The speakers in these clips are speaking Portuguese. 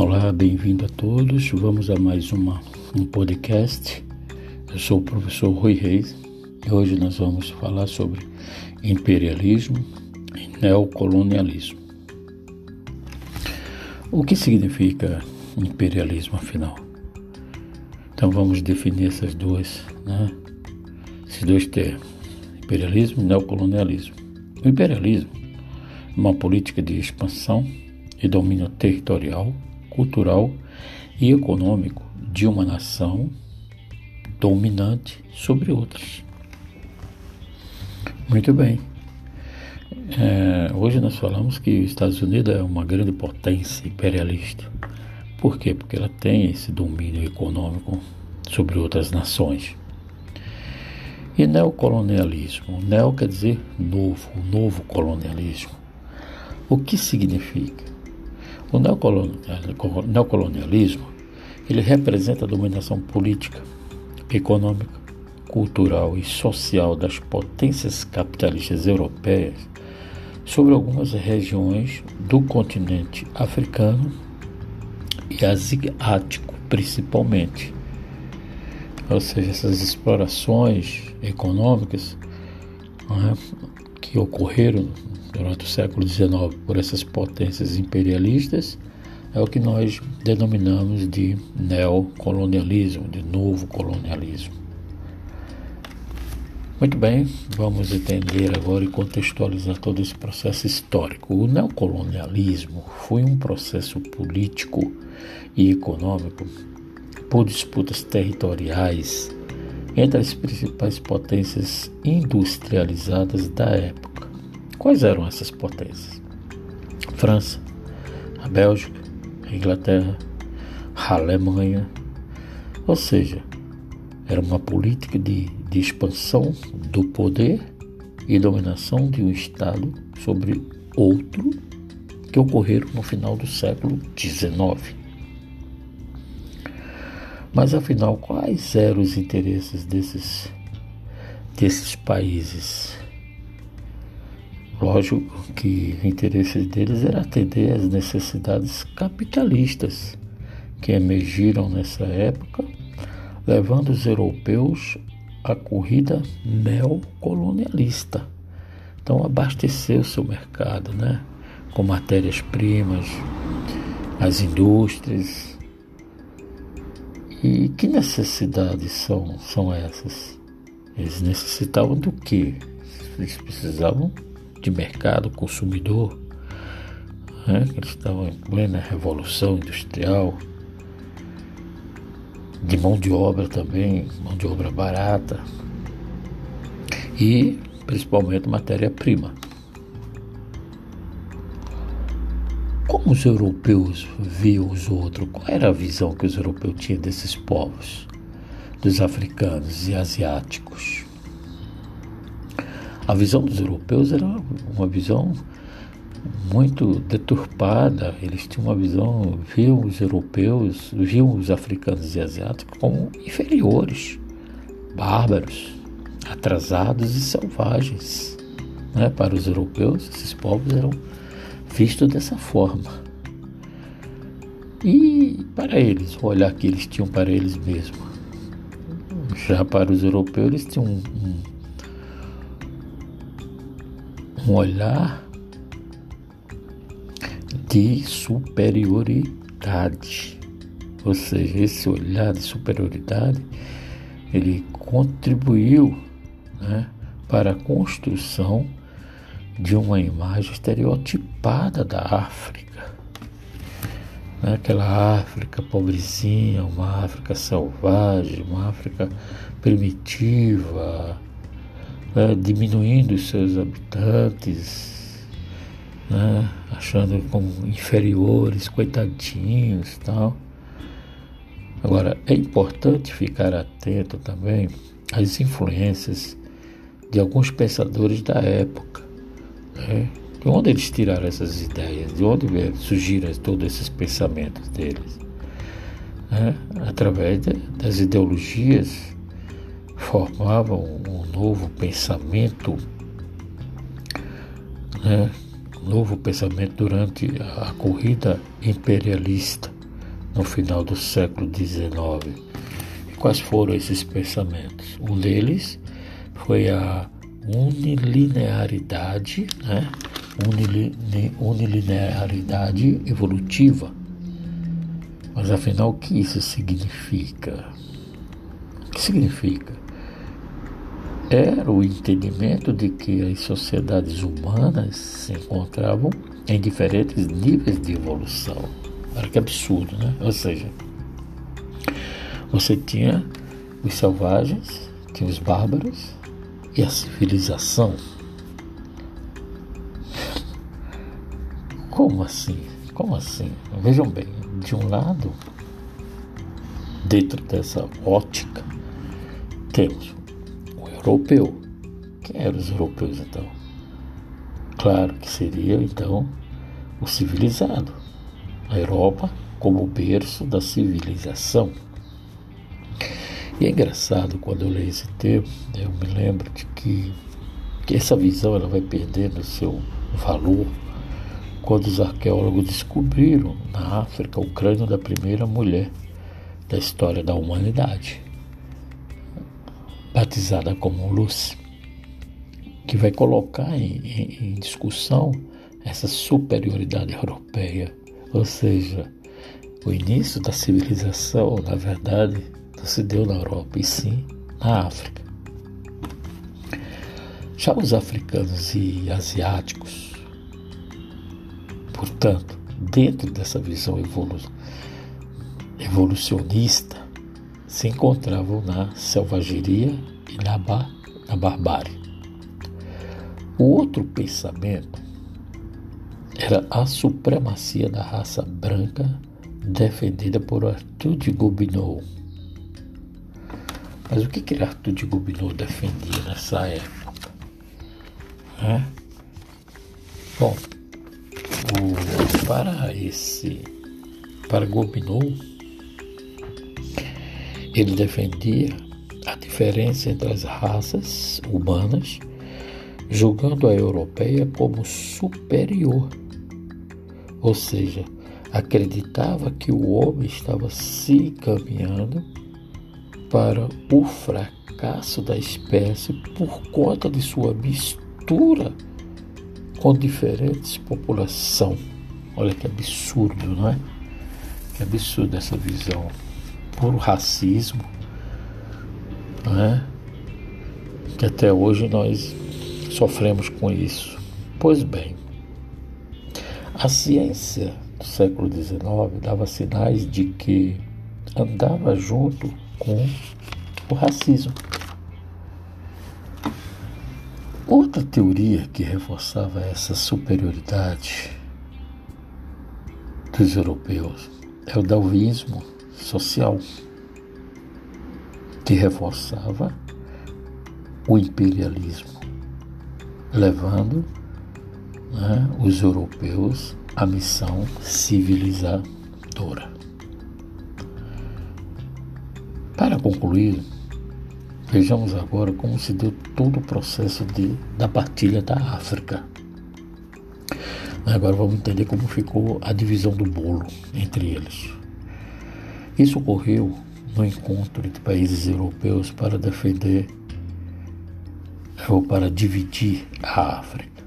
Olá, bem-vindo a todos. Vamos a mais uma, um podcast. Eu sou o professor Rui Reis e hoje nós vamos falar sobre imperialismo e neocolonialismo. O que significa imperialismo, afinal? Então vamos definir essas duas, né? esses dois termos: imperialismo e neocolonialismo. O imperialismo é uma política de expansão e domínio territorial cultural e econômico de uma nação dominante sobre outras. Muito bem. É, hoje nós falamos que os Estados Unidos é uma grande potência imperialista. Por quê? Porque ela tem esse domínio econômico sobre outras nações. E neocolonialismo. Neo quer dizer novo, novo colonialismo. O que significa? O neocolonialismo ele representa a dominação política, econômica, cultural e social das potências capitalistas europeias sobre algumas regiões do continente africano e asiático, principalmente. Ou seja, essas explorações econômicas né, que ocorreram durante o século XIX por essas potências imperialistas é o que nós denominamos de neocolonialismo, de novo colonialismo. Muito bem, vamos entender agora e contextualizar todo esse processo histórico. O neocolonialismo foi um processo político e econômico por disputas territoriais entre as principais potências industrializadas da época Quais eram essas potências? França, a Bélgica, a Inglaterra, a Alemanha. Ou seja, era uma política de, de expansão do poder e dominação de um Estado sobre outro que ocorreram no final do século XIX. Mas afinal, quais eram os interesses desses, desses países? Lógico que o interesse deles era atender às necessidades capitalistas que emergiram nessa época, levando os europeus à corrida neocolonialista. Então, abastecer o seu mercado né, com matérias-primas, as indústrias. E que necessidades são, são essas? Eles necessitavam do quê? Eles precisavam de mercado consumidor, né? eles estavam em plena revolução industrial, de mão de obra também, mão de obra barata e principalmente matéria-prima. Como os europeus viam os outros? Qual era a visão que os europeus tinham desses povos, dos africanos e asiáticos? A visão dos europeus era uma visão muito deturpada. Eles tinham uma visão, viam os europeus, viam os africanos e asiáticos como inferiores, bárbaros, atrasados e selvagens. Né? Para os europeus, esses povos eram vistos dessa forma. E para eles, o olhar que eles tinham para eles mesmos. Já para os europeus, eles tinham um, um um olhar de superioridade. Ou seja, esse olhar de superioridade ele contribuiu né, para a construção de uma imagem estereotipada da África. Né, aquela África pobrezinha, uma África selvagem, uma África primitiva, né, diminuindo os seus habitantes, né, achando como inferiores, coitadinhos tal. Agora, é importante ficar atento também às influências de alguns pensadores da época. Né? De onde eles tiraram essas ideias? De onde surgiram todos esses pensamentos deles? Né? Através de, das ideologias formavam um novo pensamento, né? novo pensamento durante a corrida imperialista no final do século XIX. E quais foram esses pensamentos? Um deles foi a unilinearidade, né? unilinearidade evolutiva. Mas afinal, o que isso significa? O que significa? Era o entendimento de que as sociedades humanas se encontravam em diferentes níveis de evolução. Olha que absurdo, né? Ou seja, você tinha os selvagens, tinha os bárbaros e a civilização. Como assim? Como assim? Vejam bem, de um lado, dentro dessa ótica, temos europeu. Quem eram os europeus então? Claro que seria então o civilizado. A Europa como berço da civilização. E é engraçado quando eu leio esse termo, eu me lembro de que, que essa visão ela vai perdendo seu valor quando os arqueólogos descobriram na África o crânio da primeira mulher da história da humanidade, batizada como Lucy, que vai colocar em, em, em discussão essa superioridade europeia, ou seja, o início da civilização, na verdade, não se deu na Europa, e sim na África. Já os africanos e asiáticos Portanto, dentro dessa visão evolu evolucionista, se encontravam na selvageria e na, bar na barbárie. O outro pensamento era a supremacia da raça branca defendida por Arthur de Gobineau. Mas o que, que Arthur de Gobineau defendia nessa época? É? Bom, o, para esse, para Gobineau, ele defendia a diferença entre as raças humanas, julgando a europeia como superior, ou seja, acreditava que o homem estava se encaminhando para o fracasso da espécie por conta de sua mistura com diferentes populações. Olha que absurdo, não é? Que absurdo essa visão. Puro racismo, não é? Que até hoje nós sofremos com isso. Pois bem, a ciência do século XIX dava sinais de que andava junto com o racismo. Outra teoria que reforçava essa superioridade dos europeus é o darwinismo social, que reforçava o imperialismo, levando né, os europeus à missão civilizadora. Para concluir, Vejamos agora como se deu todo o processo de, da partilha da África. Agora vamos entender como ficou a divisão do bolo entre eles. Isso ocorreu no encontro entre países europeus para defender ou para dividir a África.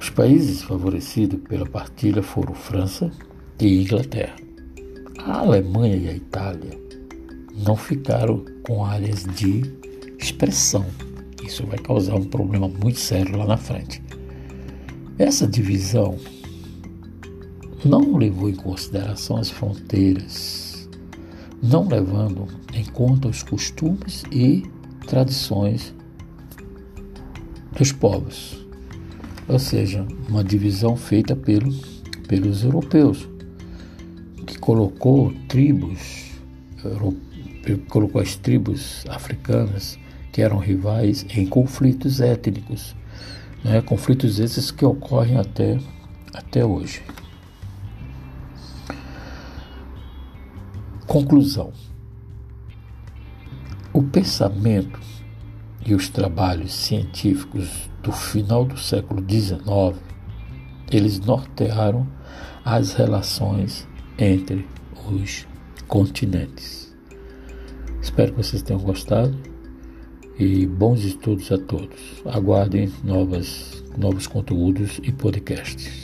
Os países favorecidos pela partilha foram França e Inglaterra. A Alemanha e a Itália não ficaram com áreas de expressão. Isso vai causar um problema muito sério lá na frente. Essa divisão não levou em consideração as fronteiras, não levando em conta os costumes e tradições dos povos. Ou seja, uma divisão feita pelo, pelos europeus, que colocou tribos colocou as tribos africanas que eram rivais em conflitos étnicos, né? conflitos esses que ocorrem até, até hoje. Conclusão: o pensamento e os trabalhos científicos do final do século XIX eles nortearam as relações entre os continentes. Espero que vocês tenham gostado e bons estudos a todos. Aguardem novas, novos conteúdos e podcasts.